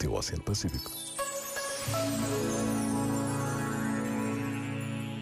teu Oceano Pacífico.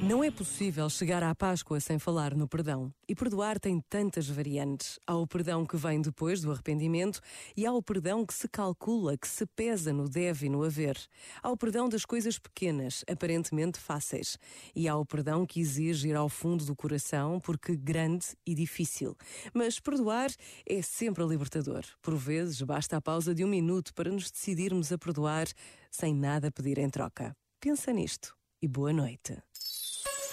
Não é possível chegar à Páscoa sem falar no perdão. E perdoar tem tantas variantes. Há o perdão que vem depois do arrependimento e há o perdão que se calcula, que se pesa no deve e no haver. Há o perdão das coisas pequenas, aparentemente fáceis. E há o perdão que exige ir ao fundo do coração, porque grande e difícil. Mas perdoar é sempre libertador. Por vezes, basta a pausa de um minuto para nos decidirmos a perdoar sem nada pedir em troca. Pensa nisto e boa noite.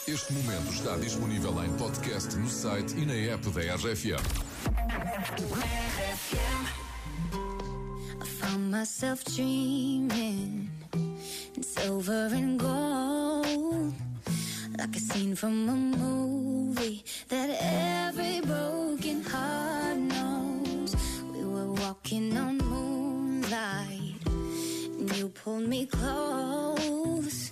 Este momento está disponível em podcast no site e na app da RFM. I found myself dreaming in silver and gold, like a scene from a movie that every broken heart knows. We were walking on moonlight, and you pulled me close.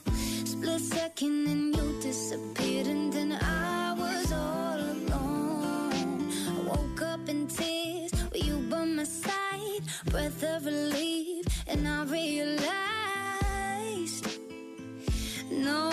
Split second, and you disappeared, and then I was all alone. I woke up in tears with you by my side, breath of relief, and I realized no,